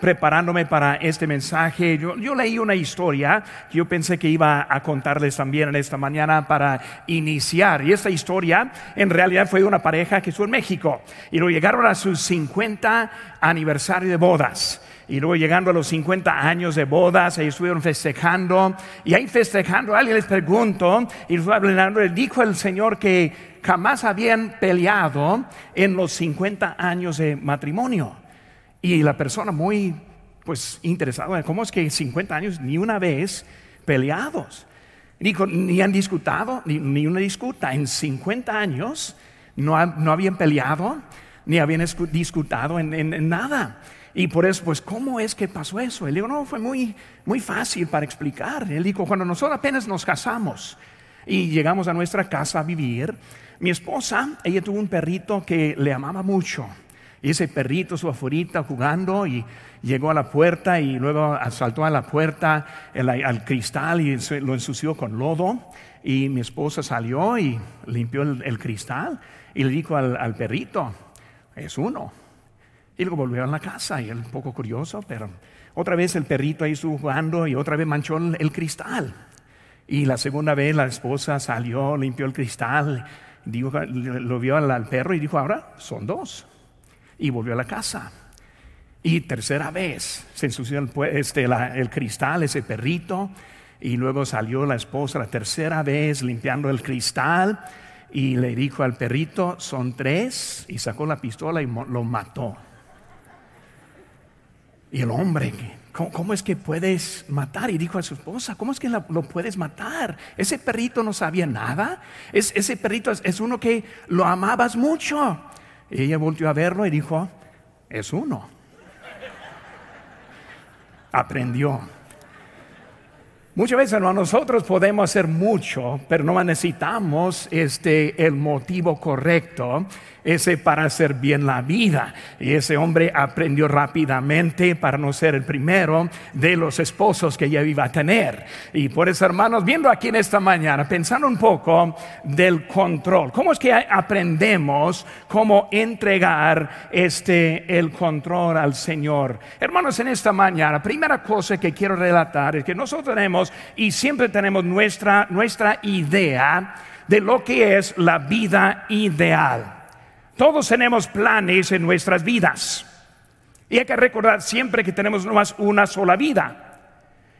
preparándome para este mensaje, yo, leí una historia que yo pensé que iba a contarles también en esta mañana para iniciar. Y esta historia en realidad fue una pareja que estuvo en México y luego llegaron a sus 50 aniversario de bodas. Y luego llegando a los 50 años de bodas, ellos estuvieron festejando. Y ahí festejando, alguien les preguntó, y fue hablando, dijo el Señor que jamás habían peleado en los 50 años de matrimonio. Y la persona muy, pues, interesada, ¿cómo es que 50 años ni una vez peleados? Dijo, ni han discutado, ni, una disputa. En 50 años no, no habían peleado, ni habían discutido en nada. Y por eso, pues, ¿cómo es que pasó eso? Él dijo, no, fue muy, muy fácil para explicar. Él dijo, cuando nosotros apenas nos casamos y llegamos a nuestra casa a vivir, mi esposa, ella tuvo un perrito que le amaba mucho. Y ese perrito, su aforita, jugando y llegó a la puerta y luego saltó a la puerta al cristal y lo ensució con lodo. Y mi esposa salió y limpió el, cristal y le dijo al, al perrito, es uno. Y luego volvió a la casa y él un poco curioso, pero otra vez el perrito ahí estuvo jugando y otra vez manchó el cristal. Y la segunda vez la esposa salió, limpió el cristal, dijo, lo vio al, perro y dijo, ahora son dos. Y volvió a la casa. Y tercera vez se ensució el, este, el cristal, ese perrito, y luego salió la esposa la tercera vez limpiando el cristal y le dijo al perrito, son tres, y sacó la pistola y lo mató. Y el hombre, ¿cómo, es que puedes matar? Y dijo a su esposa, ¿cómo es que lo, puedes matar? Ese perrito no sabía nada. Es, ese perrito es, uno que lo amabas mucho. Y ella volvió a verlo y dijo, es uno. Aprendió. Muchas veces nosotros podemos hacer mucho, pero no necesitamos este, el motivo correcto ese para hacer bien la vida. Y ese hombre aprendió rápidamente para no ser el primero de los esposos que ya iba a tener. Y por eso, hermanos, viendo aquí en esta mañana, pensando un poco del control, ¿cómo es que aprendemos cómo entregar este el control al Señor? Hermanos, en esta mañana, primera cosa que quiero relatar es que nosotros tenemos y siempre tenemos nuestra nuestra idea de lo que es la vida ideal. Todos tenemos planes en nuestras vidas. Y hay que recordar siempre que tenemos nomás una sola vida.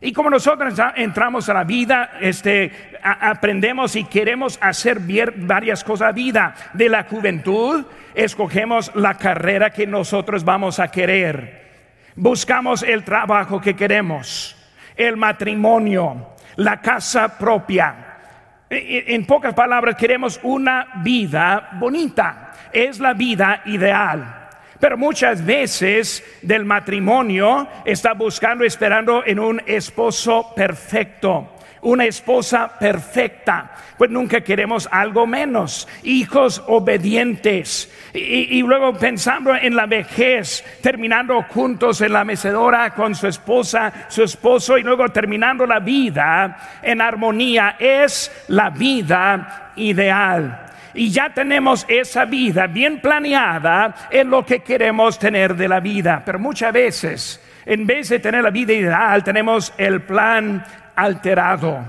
Y como nosotros entramos a la vida, este, aprendemos y queremos hacer varias cosas a vida. De la juventud, escogemos la carrera que nosotros vamos a querer. Buscamos el trabajo que queremos, el matrimonio, la casa propia. En pocas palabras, queremos una vida bonita es la vida ideal. Pero muchas veces del matrimonio está buscando, esperando en un esposo perfecto, una esposa perfecta. Pues nunca queremos algo menos. Hijos obedientes. Y, luego pensando en la vejez, terminando juntos en la mecedora con su esposa, su esposo, y luego terminando la vida en armonía, es la vida ideal y ya tenemos esa vida bien planeada en lo que queremos tener de la vida. Pero muchas veces, en vez de tener la vida ideal, tenemos el plan alterado,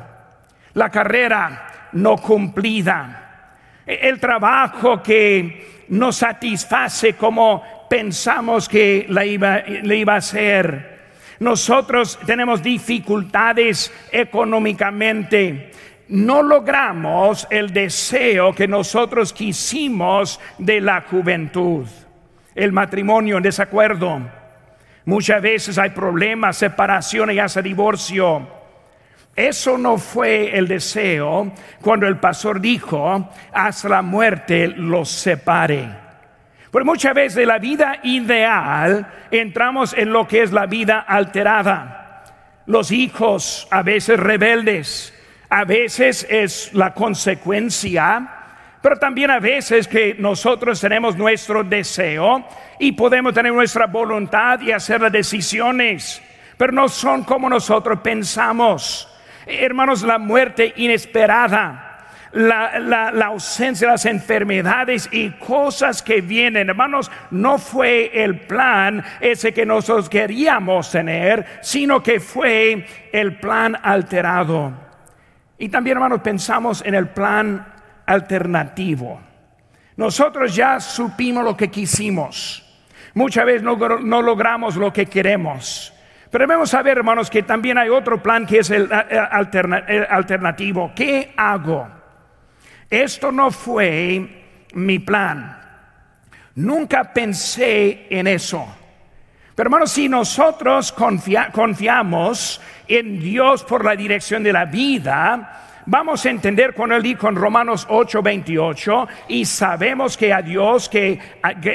la carrera no cumplida, el trabajo que no satisface como pensamos que la iba, le iba a hacer. Nosotros tenemos dificultades económicamente no logramos el deseo que nosotros quisimos de la juventud. El matrimonio en desacuerdo. Muchas veces hay problemas, separación y hasta divorcio. Eso no fue el deseo cuando el pastor dijo, hasta la muerte los separe. Porque muchas veces de la vida ideal entramos en lo que es la vida alterada. Los hijos a veces rebeldes, a veces es la consecuencia, pero también a veces que nosotros tenemos nuestro deseo y podemos tener nuestra voluntad y hacer las decisiones, pero no son como nosotros pensamos. Hermanos, la muerte inesperada la, ausencia de las enfermedades y cosas que vienen. Hermanos, no fue el plan ese que nosotros queríamos tener, sino que fue el plan alterado. Y también, hermanos, pensamos en el plan alternativo. Nosotros ya supimos lo que quisimos. Muchas veces no, logramos lo que queremos. Pero debemos saber, hermanos, que también hay otro plan que es el, alternativo. ¿Qué hago? Esto no fue mi plan. Nunca pensé en eso. Pero hermanos, si nosotros confiamos en Dios por la dirección de la vida, vamos a entender cuando él dijo en Romanos 8, 28, y sabemos que a Dios, que,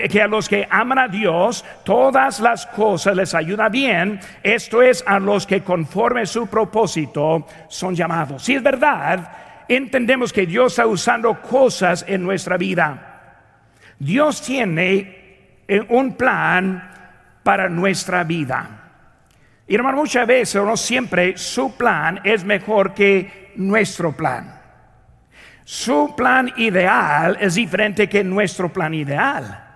que, a los que aman a Dios, todas las cosas les ayuda bien, esto es a los que conforme su propósito son llamados. Si es verdad, entendemos que Dios está usando cosas en nuestra vida. Dios tiene eh, un plan para nuestra vida. Y hermano, muchas veces, o no siempre, su plan es mejor que nuestro plan. Su plan ideal es diferente que nuestro plan ideal.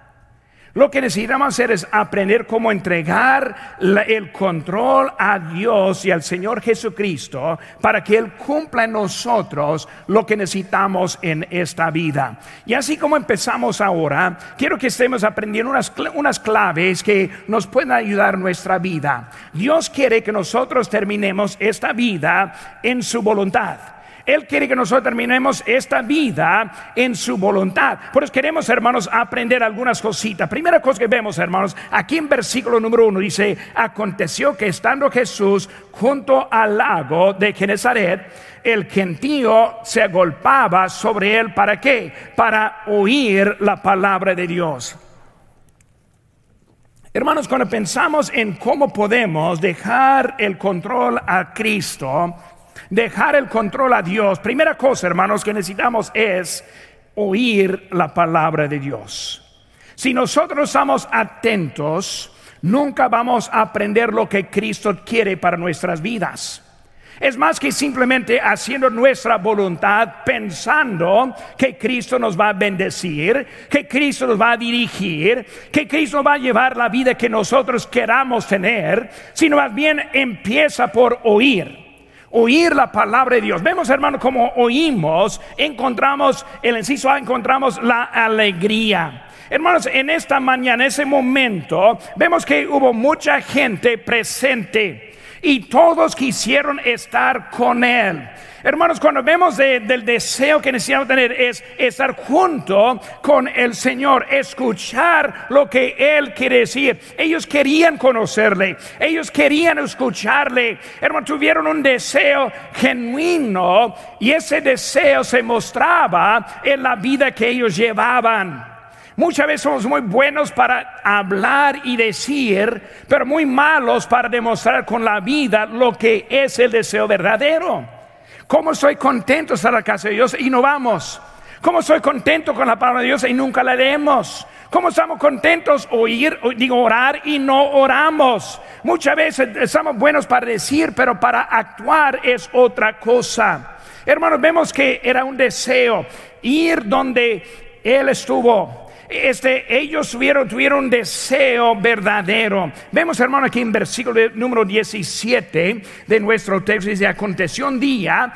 Lo que necesitamos hacer es aprender cómo entregar el control a Dios y al Señor Jesucristo para que Él cumpla en nosotros lo que necesitamos en esta vida. Y así como empezamos ahora, quiero que estemos aprendiendo unas, unas claves que nos pueden ayudar nuestra vida. Dios quiere que nosotros terminemos esta vida en su voluntad. Él quiere que nosotros terminemos esta vida en su voluntad. Por eso queremos, hermanos, aprender algunas cositas. Primera cosa que vemos, hermanos, aquí en versículo número uno dice, aconteció que estando Jesús junto al lago de Genezaret, el gentío se agolpaba sobre él. ¿Para qué? Para oír la palabra de Dios. Hermanos, cuando pensamos en cómo podemos dejar el control a Cristo, dejar el control a Dios, primera cosa, hermanos, que necesitamos es oír la palabra de Dios. Si nosotros estamos atentos, nunca vamos a aprender lo que Cristo quiere para nuestras vidas. Es más que simplemente haciendo nuestra voluntad pensando que Cristo nos va a bendecir, que Cristo nos va a dirigir, que Cristo va a llevar la vida que nosotros queramos tener, sino más bien empieza por oír oír la palabra de Dios. Vemos, hermano, como oímos, encontramos el inciso A, encontramos la alegría. Hermanos, en esta mañana, en ese momento, vemos que hubo mucha gente presente y todos quisieron estar con él. Hermanos, cuando vemos del deseo que necesitamos tener es estar junto con el Señor, escuchar lo que Él quiere decir. Ellos querían conocerle, ellos querían escucharle. Hermanos, tuvieron un deseo genuino y ese deseo se mostraba en la vida que ellos llevaban. Muchas veces somos muy buenos para hablar y decir, pero muy malos para demostrar con la vida lo que es el deseo verdadero. ¿Cómo estoy contento de estar en la casa de Dios y no vamos? ¿Cómo estoy contento con la palabra de Dios y nunca la leemos? ¿Cómo estamos contentos oír, digo, orar y no oramos? Muchas veces estamos buenos para decir, pero para actuar es otra cosa. Hermanos, vemos que era un deseo ir donde Él estuvo este, ellos tuvieron, tuvieron deseo verdadero. Vemos, hermano, aquí en versículo número 17 de nuestro texto, dice, aconteció un día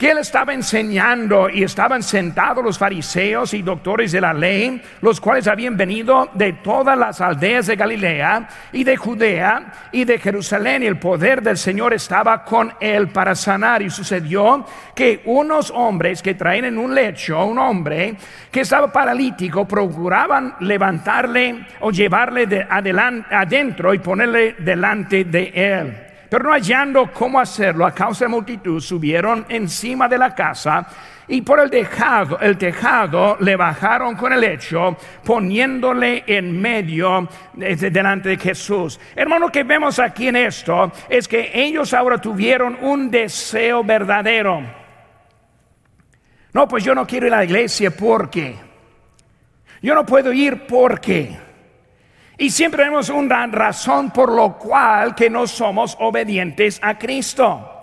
que él estaba enseñando y estaban sentados los fariseos y doctores de la ley, los cuales habían venido de todas las aldeas de Galilea y de Judea y de Jerusalén, y el poder del Señor estaba con él para sanar. Y sucedió que unos hombres que traían en un lecho, un hombre que estaba paralítico, procuraban levantarle o llevarle de adelante, adentro y ponerle delante de él. Pero no hallando cómo hacerlo a causa de multitud, subieron encima de la casa y por el tejado, el tejado le bajaron con el lecho, poniéndole en medio delante de Jesús. Hermano, que vemos aquí en esto es que ellos ahora tuvieron un deseo verdadero. No, pues yo no quiero ir a la iglesia porque. Yo no puedo ir porque. Y siempre tenemos una razón por lo cual que no somos obedientes a Cristo.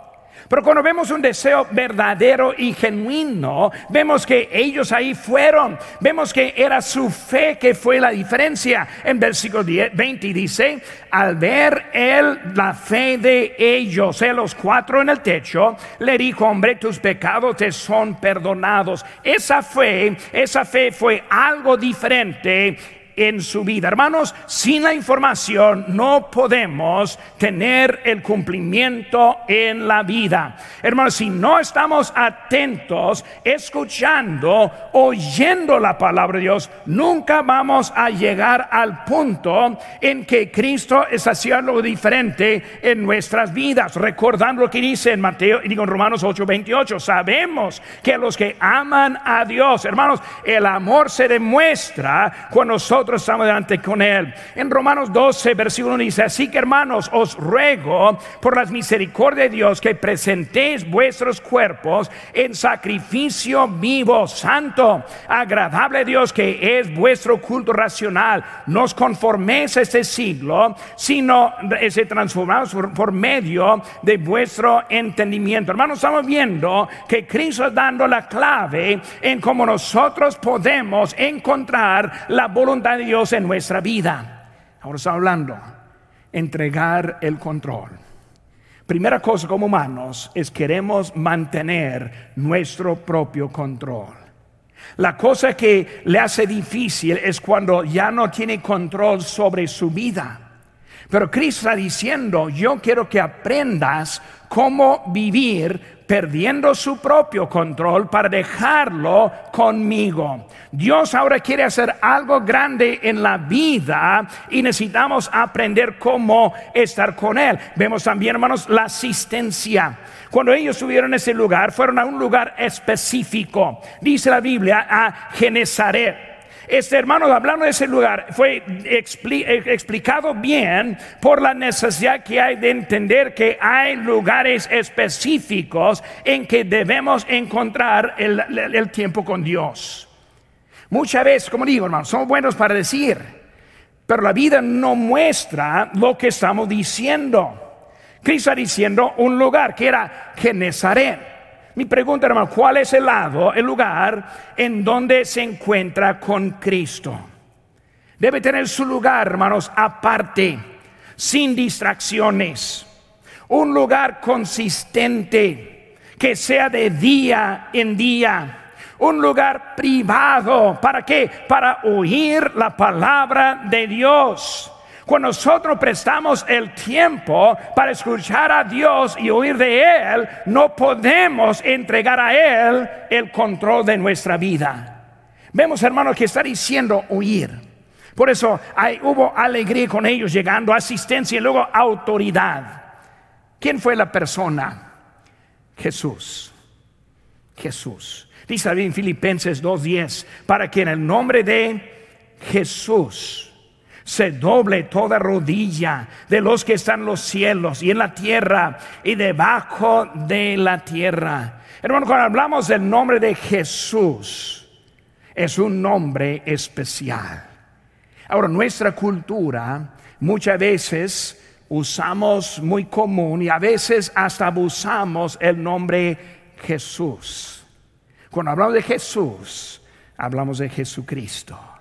Pero cuando vemos un deseo verdadero y genuino, vemos que ellos ahí fueron, vemos que era su fe que fue la diferencia. En versículo 20 dice, al ver él la fe de ellos, eh, los cuatro en el techo, le dijo, hombre, tus pecados te son perdonados. Esa fe, esa fe fue algo diferente en su vida. Hermanos, sin la información no podemos tener el cumplimiento en la vida. Hermanos, si no estamos atentos, escuchando, oyendo la palabra de Dios, nunca vamos a llegar al punto en que Cristo es haciendo algo diferente en nuestras vidas. Recordando lo que dice en Mateo, digo en Romanos 8:28, sabemos que los que aman a Dios, hermanos, el amor se demuestra cuando nosotros estamos delante con Él. En Romanos 12, versículo 1 dice, así que hermanos, os ruego por las misericordias de Dios que presentéis vuestros cuerpos en sacrificio vivo, santo, agradable a Dios, que es vuestro culto racional. No os conforméis a este siglo, sino se transformados por medio de vuestro entendimiento. Hermanos, estamos viendo que Cristo dando la clave en cómo nosotros podemos encontrar la voluntad Dios en nuestra vida. Ahora está hablando, entregar el control. Primera cosa como humanos es queremos mantener nuestro propio control. La cosa que le hace difícil es cuando ya no tiene control sobre su vida. Pero Cristo está diciendo, yo quiero que aprendas cómo vivir perdiendo su propio control para dejarlo conmigo. Dios ahora quiere hacer algo grande en la vida y necesitamos aprender cómo estar con Él. Vemos también, hermanos, la asistencia. Cuando ellos estuvieron en ese lugar, fueron a un lugar específico. Dice la Biblia a Genezaret. Este hermano, hablando de ese lugar, fue explicado bien por la necesidad que hay de entender que hay lugares específicos en que debemos encontrar el, tiempo con Dios. Muchas veces, como digo, hermano, somos buenos para decir, pero la vida no muestra lo que estamos diciendo. Cristo está diciendo un lugar que era Genezaret. Mi pregunta, hermano, ¿cuál es el lado, el lugar en donde se encuentra con Cristo? Debe tener su lugar, hermanos, aparte, sin distracciones. Un lugar consistente, que sea de día en día. Un lugar privado. ¿Para qué? Para oír la palabra de Dios. Cuando nosotros prestamos el tiempo para escuchar a Dios y oír de Él, no podemos entregar a Él el control de nuestra vida. Vemos, hermanos, que está diciendo oír. Por eso hubo alegría con ellos, llegando asistencia y luego autoridad. ¿Quién fue la persona? Jesús. Jesús. Dice en Filipenses 2.10, para que en el nombre de Jesús se doble toda rodilla de los que están en los cielos y en la tierra y debajo de la tierra. Hermano, cuando hablamos del nombre de Jesús, es un nombre especial. Ahora, nuestra cultura muchas veces usamos muy común y a veces hasta abusamos el nombre Jesús. Cuando hablamos de Jesús, hablamos de Jesucristo.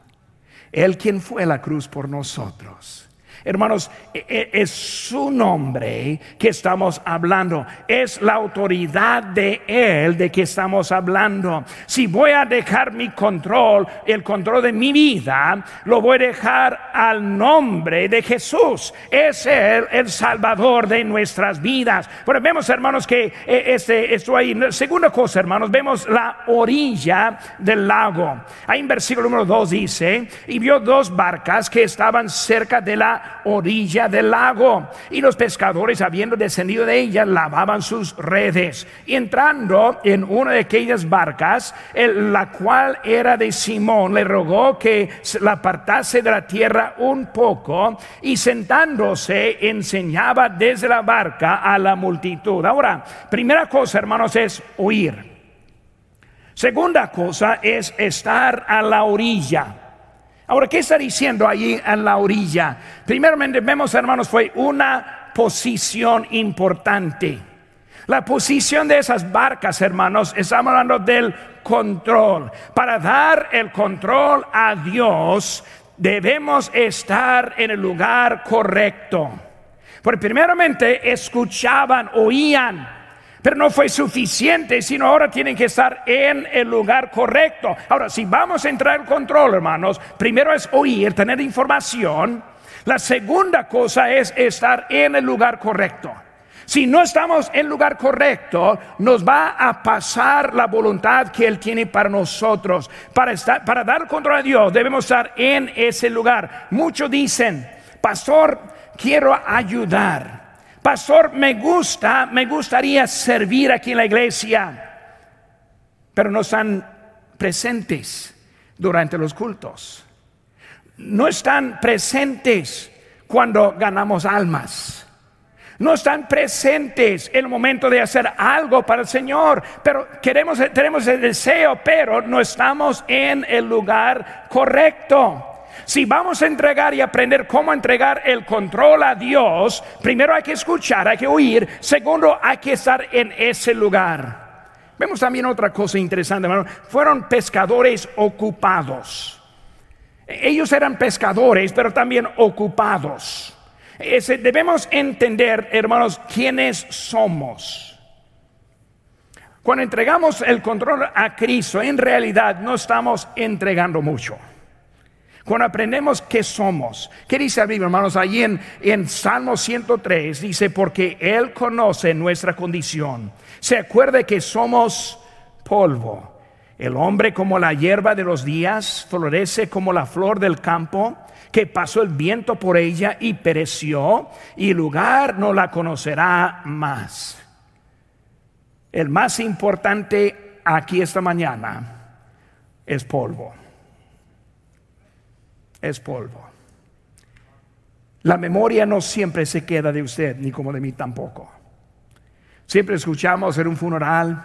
Él quien fue a la cruz por nosotros. Hermanos, e, e, es su nombre que estamos hablando. Es la autoridad de Él de que estamos hablando. Si voy a dejar mi control, el control de mi vida, lo voy a dejar al nombre de Jesús. Es Él el Salvador de nuestras vidas. Pero vemos, hermanos, que eh, este, esto ahí. Segunda cosa, hermanos, vemos la orilla del lago. Ahí en versículo número 2 dice, y vio dos barcas que estaban cerca de la orilla del lago. Y los pescadores, habiendo descendido de ella, lavaban sus redes. Y entrando en una de aquellas barcas, la cual era de Simón, le rogó que la apartase de la tierra un poco y sentándose enseñaba desde la barca a la multitud. Ahora, primera cosa, hermanos, es oír. Segunda cosa es estar a la orilla. Ahora, ¿qué está diciendo allí en la orilla? Primeramente vemos, hermanos, fue una posición importante. La posición de esas barcas, hermanos, estamos hablando del control. Para dar el control a Dios, debemos estar en el lugar correcto. Porque primeramente escuchaban, oían, pero no fue suficiente, sino ahora tienen que estar en el lugar correcto. Ahora, si vamos a entrar en control, hermanos, primero es oír, tener información. La segunda cosa es estar en el lugar correcto. Si no estamos en lugar correcto, nos va a pasar la voluntad que Él tiene para nosotros. Para, estar, para dar control a Dios, debemos estar en ese lugar. Muchos dicen, pastor, quiero ayudar. Pastor, me gusta, me gustaría servir aquí en la iglesia, pero no están presentes durante los cultos. No están presentes cuando ganamos almas no están presentes en el momento de hacer algo para el Señor, pero queremos, tenemos el deseo, pero no estamos en el lugar correcto. Si vamos a entregar y aprender cómo entregar el control a Dios, primero hay que escuchar, hay que oír, segundo hay que estar en ese lugar. Vemos también otra cosa interesante, hermano. Fueron pescadores ocupados. Ellos eran pescadores, pero también ocupados debemos entender, hermanos, quiénes somos. Cuando entregamos el control a Cristo, en realidad no estamos entregando mucho. Cuando aprendemos qué somos, ¿qué dice la Biblia, hermanos? Allí en, en Salmo 103 dice, porque Él conoce nuestra condición. Se acuerde que somos polvo. El hombre como la hierba de los días, florece como la flor del campo que pasó el viento por ella y pereció, y lugar no la conocerá más. El más importante aquí esta mañana es polvo. Es polvo. La memoria no siempre se queda de usted, ni como de mí tampoco. Siempre escuchamos en un funeral,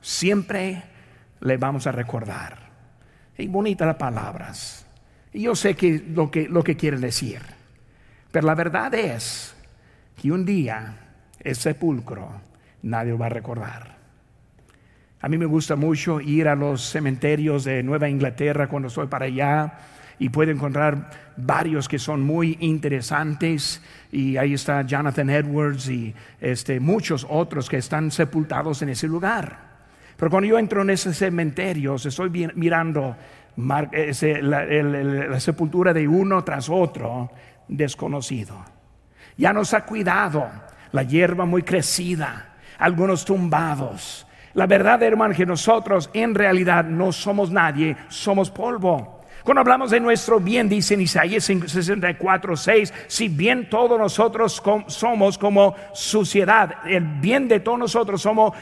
siempre le vamos a recordar. Y bonitas las palabras y yo sé que lo que, lo que quiere decir. Pero la verdad es que un día el sepulcro nadie lo va a recordar. A mí me gusta mucho ir a los cementerios de Nueva Inglaterra cuando estoy para allá y puedo encontrar varios que son muy interesantes y ahí está Jonathan Edwards y este, muchos otros que están sepultados en ese lugar. Pero cuando yo entro en ese cementerio, estoy mirando la, sepultura de uno tras otro desconocido. Ya nos ha cuidado la hierba muy crecida, algunos tumbados. La verdad, hermano, que nosotros en realidad no somos nadie, somos polvo. Cuando hablamos de nuestro bien, dice en Isaías 64, 6, si bien todos nosotros somos como suciedad, el bien de todos nosotros somos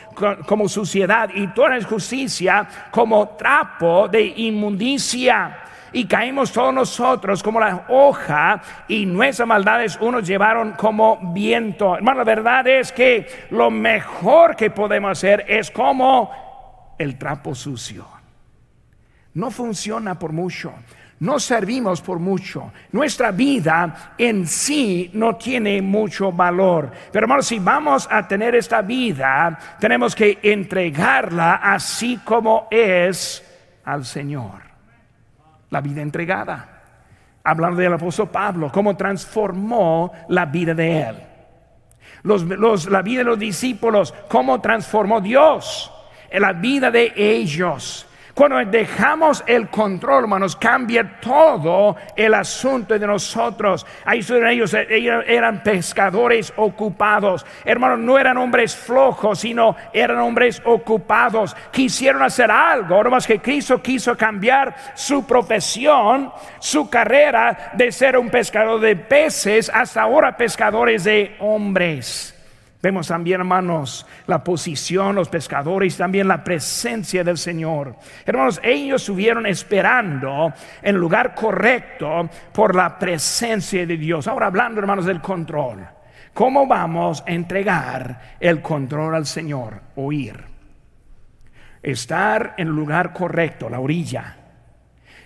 como suciedad y toda la justicia como trapo de inmundicia y caímos todos nosotros como la hoja y nuestras maldades unos llevaron como viento. Hermano, la verdad es que lo mejor que podemos hacer es como el trapo sucio no funciona por mucho. No servimos por mucho. Nuestra vida en sí no tiene mucho valor. Pero hermanos, si vamos a tener esta vida, tenemos que entregarla así como es al Señor. La vida entregada. Hablando del apóstol Pablo, cómo transformó la vida de él. la vida de los discípulos, cómo transformó Dios en la vida de ellos cuando dejamos el control, hermanos, cambia todo el asunto de nosotros. Ahí ellos, ellos eran pescadores ocupados. Hermanos, no eran hombres flojos, sino eran hombres ocupados. Quisieron hacer algo, más que Cristo quiso cambiar su profesión, su carrera de ser un pescador de peces hasta ahora pescadores de hombres. Vemos también, hermanos, la posición, los pescadores, también la presencia del Señor. Hermanos, ellos estuvieron esperando en lugar correcto por la presencia de Dios. Ahora hablando, hermanos, del control. ¿Cómo vamos a entregar el control al Señor? Oír. Estar en el lugar correcto, la orilla.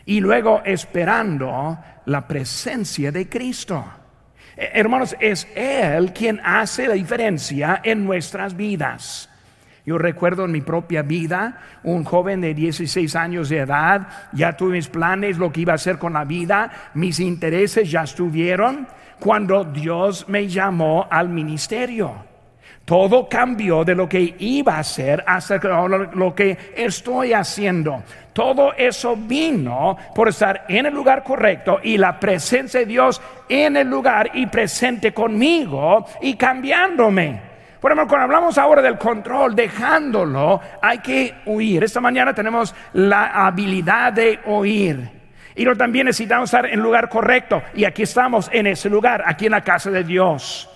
Y luego esperando la presencia de Cristo. Eh, Hermanos, es Él quien hace la diferencia en nuestras vidas. Yo recuerdo en mi propia vida, un joven de 16 años de edad, ya tuve mis planes, lo que iba a hacer con la vida, mis intereses ya estuvieron cuando Dios me llamó al ministerio. Todo cambió de lo que iba a hacer hasta lo que estoy haciendo. Todo eso vino por estar en el lugar correcto y la presencia de Dios en el lugar y presente conmigo y cambiándome. Por ejemplo, cuando hablamos ahora del control, dejándolo, hay que huir. Esta mañana tenemos la habilidad de oír. Y también necesitamos estar en el lugar correcto. Y aquí estamos, en ese lugar, aquí en la casa de Dios.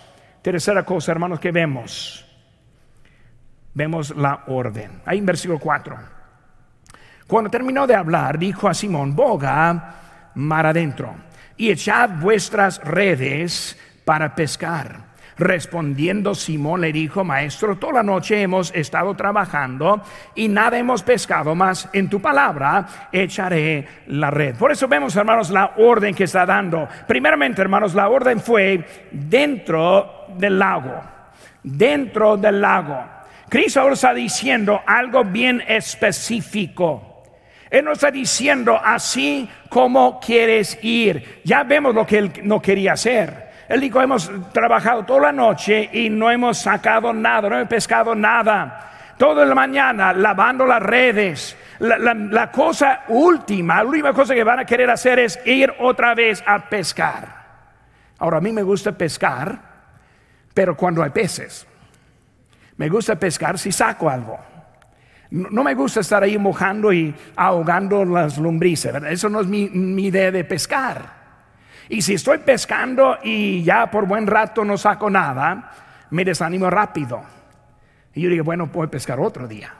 Tercera cosa, hermanos, que vemos. Vemos la orden. Ahí en versículo 4. Cuando terminó de hablar, dijo a Simón, boga mar adentro y echad vuestras redes para pescar. Respondiendo Simón le dijo, Maestro, toda la noche hemos estado trabajando y nada hemos pescado, más en tu palabra echaré la red. Por eso vemos, hermanos, la orden que está dando. Primeramente, hermanos, la orden fue dentro del lago, dentro del lago. Cristo ahora está diciendo algo bien específico. Él no está diciendo así como quieres ir. Ya vemos lo que él no quería hacer. Él dijo, hemos trabajado toda la noche y no hemos sacado nada, no hemos pescado nada. Toda la mañana lavando las redes. La, cosa última, la última cosa que van a querer hacer es ir otra vez a pescar. Ahora, a mí me gusta pescar, pero cuando hay peces. Me gusta pescar si saco algo. No, me gusta estar ahí mojando y ahogando las lombrices. Eso no es mi idea de pescar. Y si estoy pescando y ya por buen rato no saco nada, me desanimo rápido. Y yo digo, bueno, puedo pescar otro día.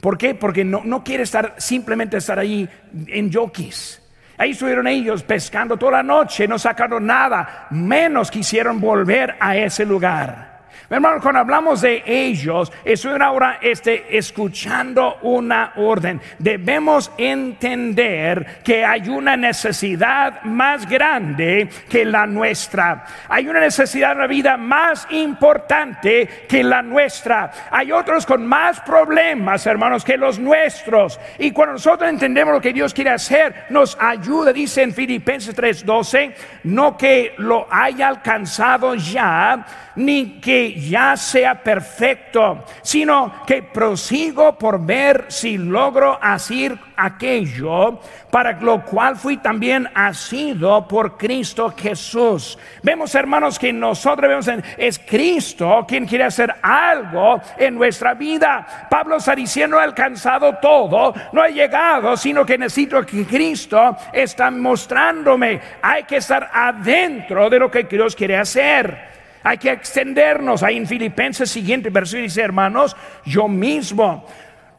¿Por qué? Porque no, no quiere estar simplemente estar ahí en jockeys. Ahí estuvieron ellos pescando toda la noche, no sacaron nada, menos quisieron volver a ese lugar. Hermano, cuando hablamos de ellos, estoy ahora este, escuchando una orden. Debemos entender que hay una necesidad más grande que la nuestra. Hay una necesidad de la vida más importante que la nuestra. Hay otros con más problemas, hermanos, que los nuestros. Y cuando nosotros entendemos lo que Dios quiere hacer, nos ayuda, dice en Filipenses 3:12, no que lo haya alcanzado ya, ni que ya sea perfecto, sino que prosigo por ver si logro hacer aquello para lo cual fui también asido por Cristo Jesús. Vemos, hermanos, que nosotros vemos es Cristo quien quiere hacer algo en nuestra vida. Pablo está diciendo, he alcanzado todo, no he llegado, sino que necesito que Cristo está mostrándome. Hay que estar adentro de lo que Dios quiere hacer. Hay que extendernos. Ahí en Filipenses siguiente versículo dice, hermanos, yo mismo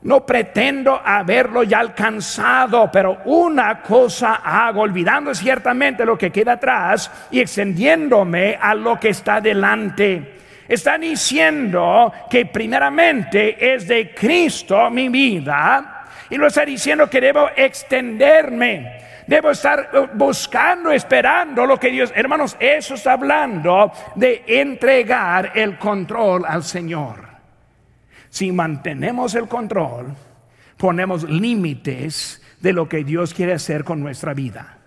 no pretendo haberlo ya alcanzado, pero una cosa hago, olvidando ciertamente lo que queda atrás y extendiéndome a lo que está delante. Está diciendo que primeramente es de Cristo mi vida y lo está diciendo que debo extenderme. Debo estar eh, buscando, esperando lo que Dios, hermanos, eso está hablando de entregar el control al Señor. Si mantenemos el control, ponemos límites de lo que Dios quiere hacer con nuestra vida.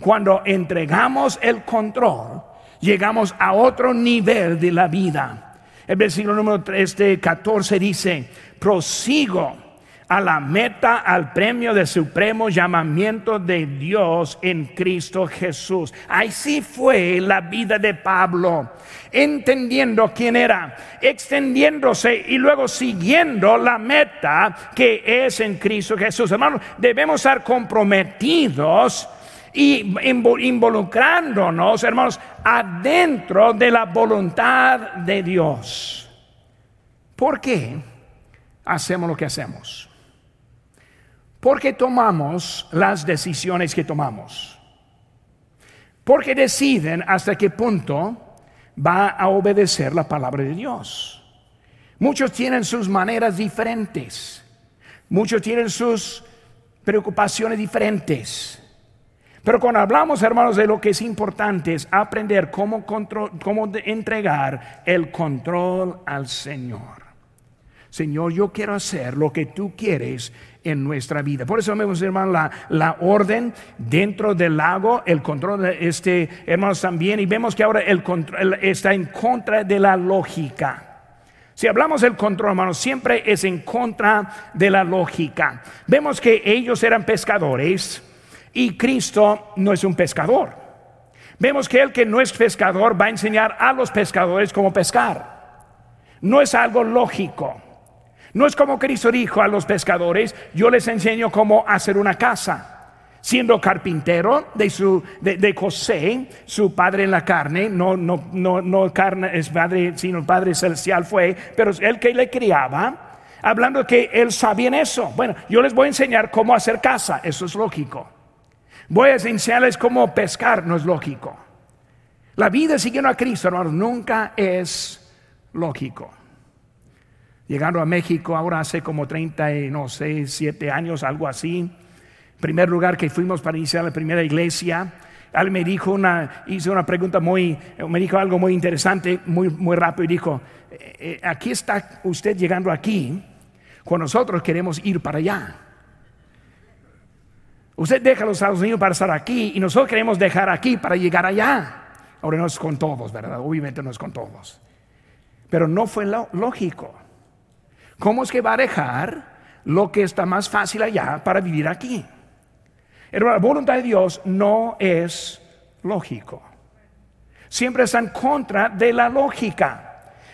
Cuando entregamos el control, llegamos a otro nivel de la vida. El versículo número 3 de 14 dice, prosigo a la meta, al premio de supremo llamamiento de Dios en Cristo Jesús. Así fue la vida de Pablo, entendiendo quién era, extendiéndose y luego siguiendo la meta que es en Cristo Jesús. Hermanos, debemos estar comprometidos y involucrándonos, hermanos, adentro de la voluntad de Dios. ¿Por qué hacemos lo que hacemos? Porque tomamos las decisiones que tomamos. Porque deciden hasta qué punto va a obedecer la palabra de Dios. Muchos tienen sus maneras diferentes. Muchos tienen sus preocupaciones diferentes. Pero cuando hablamos, hermanos, de lo que es importante es aprender cómo, cómo entregar el control al Señor. Señor, yo quiero hacer lo que tú quieres en nuestra vida. Por eso vemos, hermanos, la, la, orden dentro del lago, el control, este, hermanos, también, y vemos que ahora el control está en contra de la lógica. Si hablamos del control, hermanos, siempre es en contra de la lógica. Vemos que ellos eran pescadores y Cristo no es un pescador. Vemos que el que no es pescador va a enseñar a los pescadores cómo pescar. No es algo lógico. No es como Cristo dijo a los pescadores, yo les enseño cómo hacer una casa. Siendo carpintero de, su, de, José, su padre en la carne, no, no, no, no carne es padre, sino padre celestial fue, pero el que le criaba, hablando que él sabía en eso. Bueno, yo les voy a enseñar cómo hacer casa, eso es lógico. Voy a enseñarles cómo pescar, no es lógico. La vida siguiendo a Cristo, hermanos, nunca es lógico llegando a México ahora hace como 30, no sé, 7 años, algo así. Primer lugar que fuimos para iniciar la primera iglesia. Él me dijo una, hizo una pregunta muy, me dijo algo muy interesante, muy, muy rápido y dijo, eh, eh, aquí está usted llegando aquí, cuando nosotros queremos ir para allá. Usted deja los Estados Unidos para estar aquí y nosotros queremos dejar aquí para llegar allá. Ahora no es con todos, ¿verdad? Obviamente no es con todos. Pero no fue lógico. ¿Cómo es que va a dejar lo que está más fácil allá para vivir aquí? la voluntad de Dios no es lógico. Siempre está en contra de la lógica.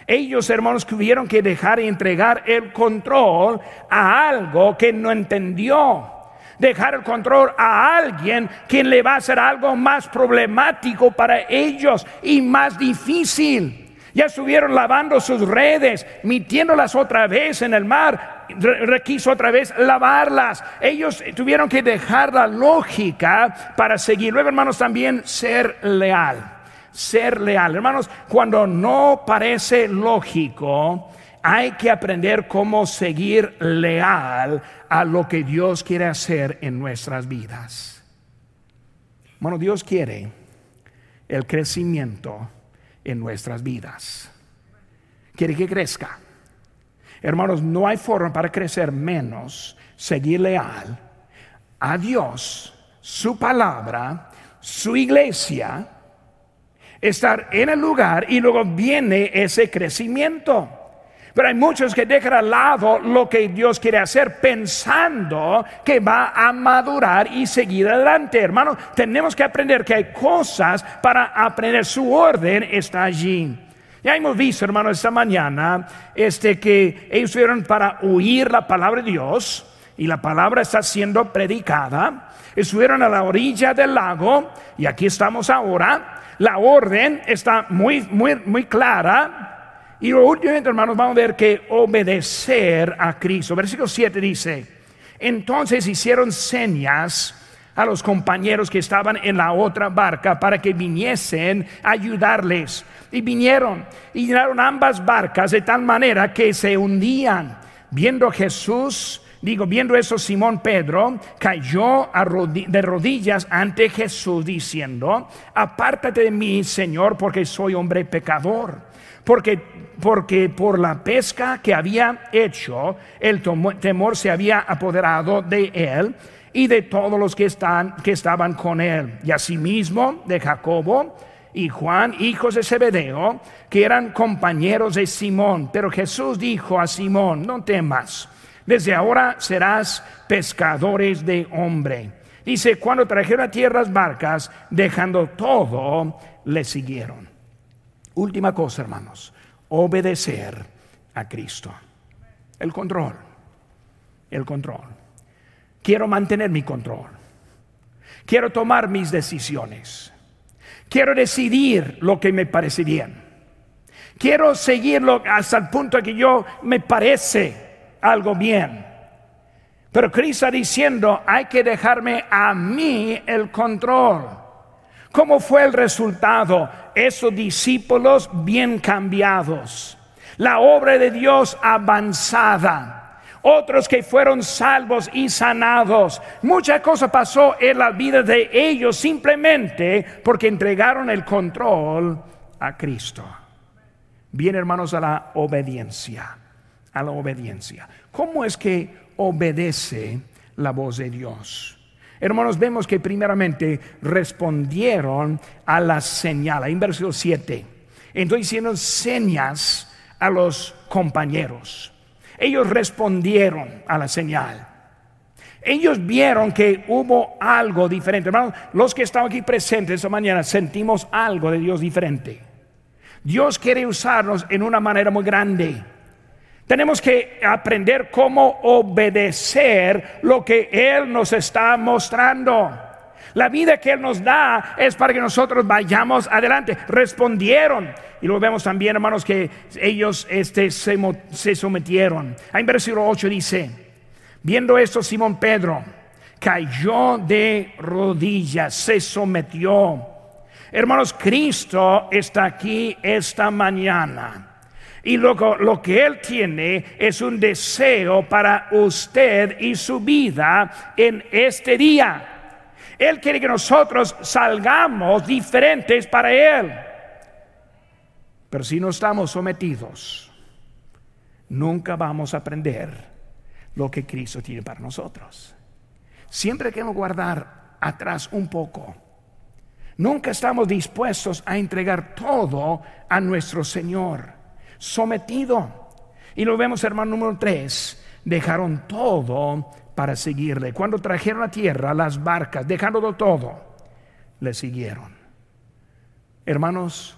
Ellos, hermanos, tuvieron que dejar y entregar el control a algo que no entendió. Dejar el control a alguien quien le va a hacer algo más problemático para ellos y más difícil. Ya estuvieron lavando sus redes, metiéndolas otra vez en el mar. Requiso otra vez lavarlas. Ellos tuvieron que dejar la lógica para seguir. Luego, hermanos, también ser leal. Ser leal. Hermanos, cuando no parece lógico, hay que aprender cómo seguir leal a lo que Dios quiere hacer en nuestras vidas. Bueno, Dios quiere el crecimiento en nuestras vidas. Quiere que crezca. Hermanos, no hay forma para crecer menos seguir leal a Dios, su palabra, su iglesia, estar en el lugar y luego viene ese crecimiento. Pero hay muchos que dejan al lado lo que Dios quiere hacer pensando que va a madurar y seguir adelante. Hermano, tenemos que aprender que hay cosas para aprender. Su orden está allí. Ya hemos visto, hermano, esta mañana, este, que ellos fueron para oír la palabra de Dios y la palabra está siendo predicada. Estuvieron a la orilla del lago y aquí estamos ahora. La orden está muy, muy, muy clara y últimamente, hermanos, vamos a ver que obedecer a Cristo. Versículo 7 dice, entonces hicieron señas a los compañeros que estaban en la otra barca para que viniesen a ayudarles. Y vinieron y llenaron ambas barcas de tal manera que se hundían. Viendo Jesús, digo, viendo eso, Simón Pedro cayó de rodillas ante Jesús diciendo, apártate de mí, Señor, porque soy hombre pecador porque, porque por la pesca que había hecho, el temor se había apoderado de él y de todos los que, están, que estaban con él, y asimismo de Jacobo y Juan, hijos de Zebedeo, que eran compañeros de Simón. Pero Jesús dijo a Simón, no temas, desde ahora serás pescadores de hombre. Dice, cuando trajeron a tierras barcas, dejando todo, le siguieron. Última cosa, hermanos, obedecer a Cristo. El control, el control. Quiero mantener mi control. Quiero tomar mis decisiones. Quiero decidir lo que me parece bien. Quiero seguirlo hasta el punto que yo me parece algo bien. Pero Cristo está diciendo, hay que dejarme a mí el control. ¿Cómo fue el resultado? Esos discípulos bien cambiados. La obra de Dios avanzada. otros que fueron salvos y sanados. Mucha cosa pasó en la vida de ellos simplemente porque entregaron el control a Cristo. Bien, hermanos, a la obediencia, a la obediencia. ¿Cómo es que obedece la voz de Dios? Hermanos, vemos que primeramente respondieron a la señal. En versículo 7. Entonces hicieron señas a los compañeros. Ellos respondieron a la señal. Ellos vieron que hubo algo diferente. Hermanos, los que están aquí presentes esta mañana sentimos algo de Dios diferente. Dios quiere usarnos en una manera muy grande. Tenemos que aprender cómo obedecer lo que Él nos está mostrando. La vida que Él nos da es para que nosotros vayamos adelante. Respondieron. Y lo vemos también, hermanos, que ellos este, se, se sometieron. En versículo 8 dice, viendo esto, Simón Pedro cayó de rodillas, se sometió. Hermanos, Cristo está aquí esta mañana. Y lo que Él tiene es un deseo para usted y su vida en este día. Él quiere que nosotros salgamos diferentes para Él. Pero si no estamos sometidos, nunca vamos a aprender lo que Cristo tiene para nosotros. Siempre queremos guardar atrás un poco. Nunca estamos dispuestos a entregar todo a nuestro Señor sometido. Y lo vemos, hermano número 3, dejaron todo para seguirle. Cuando trajeron a tierra las barcas, dejándolo todo, le siguieron. Hermanos,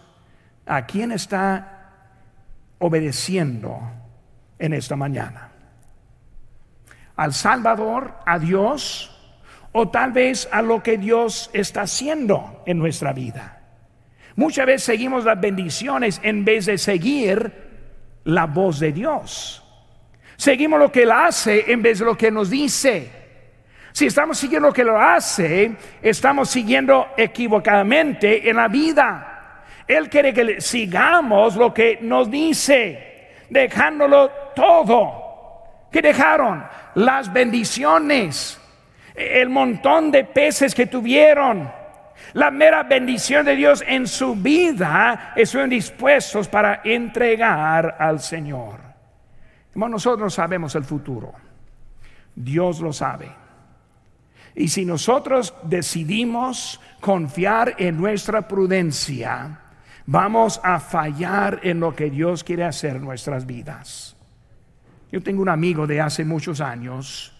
¿a quién está obedeciendo en esta mañana? ¿Al Salvador, a Dios? ¿O tal vez a lo que Dios está haciendo en nuestra vida? Muchas veces seguimos las bendiciones en vez de seguir la voz de Dios. Seguimos lo que Él hace en vez de lo que nos dice. Si estamos siguiendo lo que Él hace, estamos siguiendo equivocadamente en la vida. Él quiere que sigamos lo que nos dice, dejándolo todo. ¿Qué dejaron? Las bendiciones, el montón de peces que tuvieron la mera bendición de Dios en su vida estuvieron dispuestos para entregar al Señor. nosotros sabemos el futuro. Dios lo sabe. Y si nosotros decidimos confiar en nuestra prudencia, vamos a fallar en lo que Dios quiere hacer en nuestras vidas. Yo tengo un amigo de hace muchos años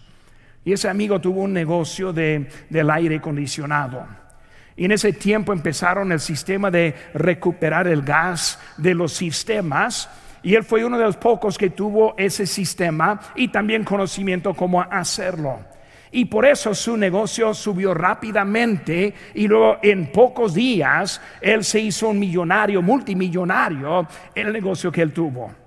y ese amigo tuvo un negocio de, del aire acondicionado. Y en ese tiempo empezaron el sistema de recuperar el gas de los sistemas. Y él fue uno de los pocos que tuvo ese sistema y también conocimiento cómo hacerlo. Y por eso su negocio subió rápidamente y luego en pocos días él se hizo un millonario, multimillonario el negocio que él tuvo.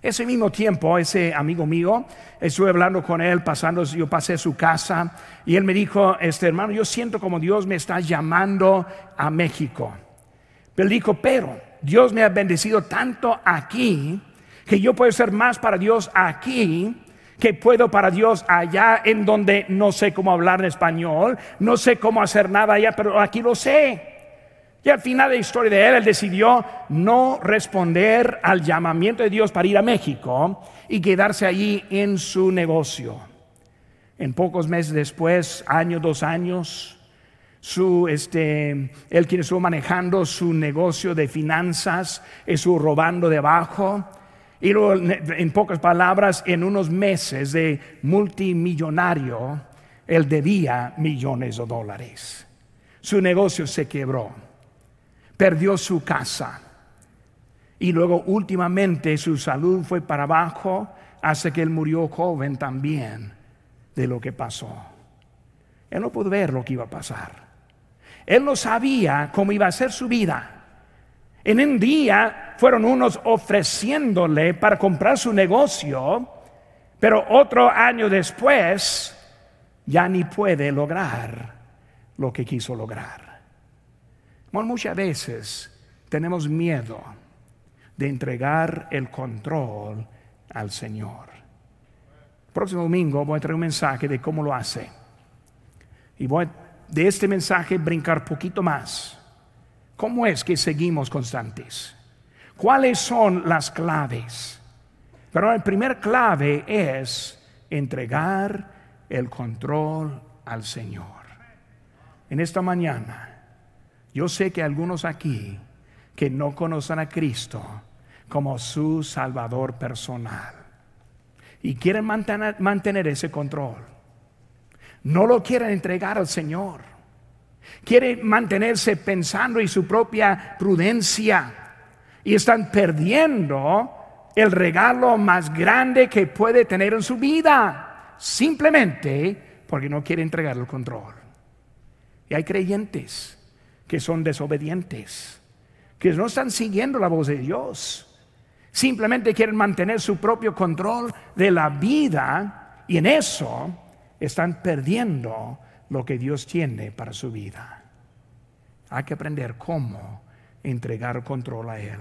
Ese mismo tiempo, ese amigo mío, estuve hablando con él, pasando, yo pasé a su casa y él me dijo, este hermano, yo siento como Dios me está llamando a México. Pero él dijo, pero Dios me ha bendecido tanto aquí que yo puedo ser más para Dios aquí que puedo para Dios allá en donde no sé cómo hablar en español, no sé cómo hacer nada allá, pero aquí lo sé. Y al final de la historia de él, él decidió no responder al llamamiento de Dios para ir a México y quedarse allí en su negocio. En pocos meses después, año, dos años, su, este, él quien estuvo manejando su negocio de finanzas, estuvo robando debajo. Y luego, en pocas palabras, en unos meses de multimillonario, él debía millones de dólares. Su negocio se quebró perdió su casa. Y luego últimamente su salud fue para abajo hasta que él murió joven también de lo que pasó. Él no pudo ver lo que iba a pasar. Él no sabía cómo iba a ser su vida. En un día fueron unos ofreciéndole para comprar su negocio, pero otro año después ya ni puede lograr lo que quiso lograr muchas veces tenemos miedo de entregar el control al Señor. próximo domingo voy a traer un mensaje de cómo lo hace. Y voy de este mensaje brincar poquito más. ¿Cómo es que seguimos constantes? ¿Cuáles son las claves? Pero el primer clave es entregar el control al Señor. En esta mañana, yo sé que algunos aquí que no conocen a Cristo como su Salvador personal y quieren mantener, ese control. No lo quieren entregar al Señor. Quieren mantenerse pensando en su propia prudencia y están perdiendo el regalo más grande que puede tener en su vida, simplemente porque no quiere entregar el control. Y hay creyentes que son desobedientes, que no están siguiendo la voz de Dios. Simplemente quieren mantener su propio control de la vida y en eso están perdiendo lo que Dios tiene para su vida. Hay que aprender cómo entregar control a Él